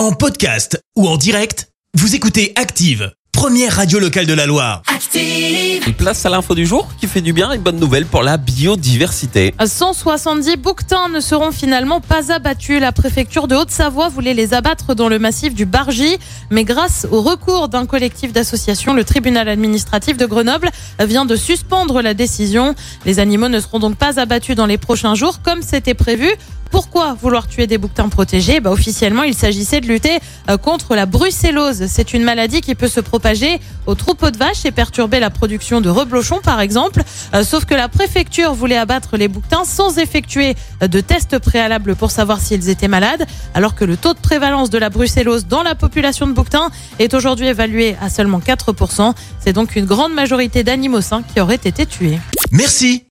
En podcast ou en direct, vous écoutez Active, première radio locale de la Loire. Active. Place à l'info du jour qui fait du bien et bonne nouvelle pour la biodiversité. 170 bouquetins ne seront finalement pas abattus. La préfecture de Haute-Savoie voulait les abattre dans le massif du Bargy, mais grâce au recours d'un collectif d'associations, le tribunal administratif de Grenoble vient de suspendre la décision. Les animaux ne seront donc pas abattus dans les prochains jours comme c'était prévu. Pourquoi vouloir tuer des bouquetins protégés bah, Officiellement, il s'agissait de lutter euh, contre la brucellose. C'est une maladie qui peut se propager aux troupeaux de vaches et perturber la production de reblochons, par exemple. Euh, sauf que la préfecture voulait abattre les bouquetins sans effectuer euh, de tests préalables pour savoir s'ils étaient malades, alors que le taux de prévalence de la brucellose dans la population de bouquetins est aujourd'hui évalué à seulement 4%. C'est donc une grande majorité d'animaux sains qui auraient été tués. Merci,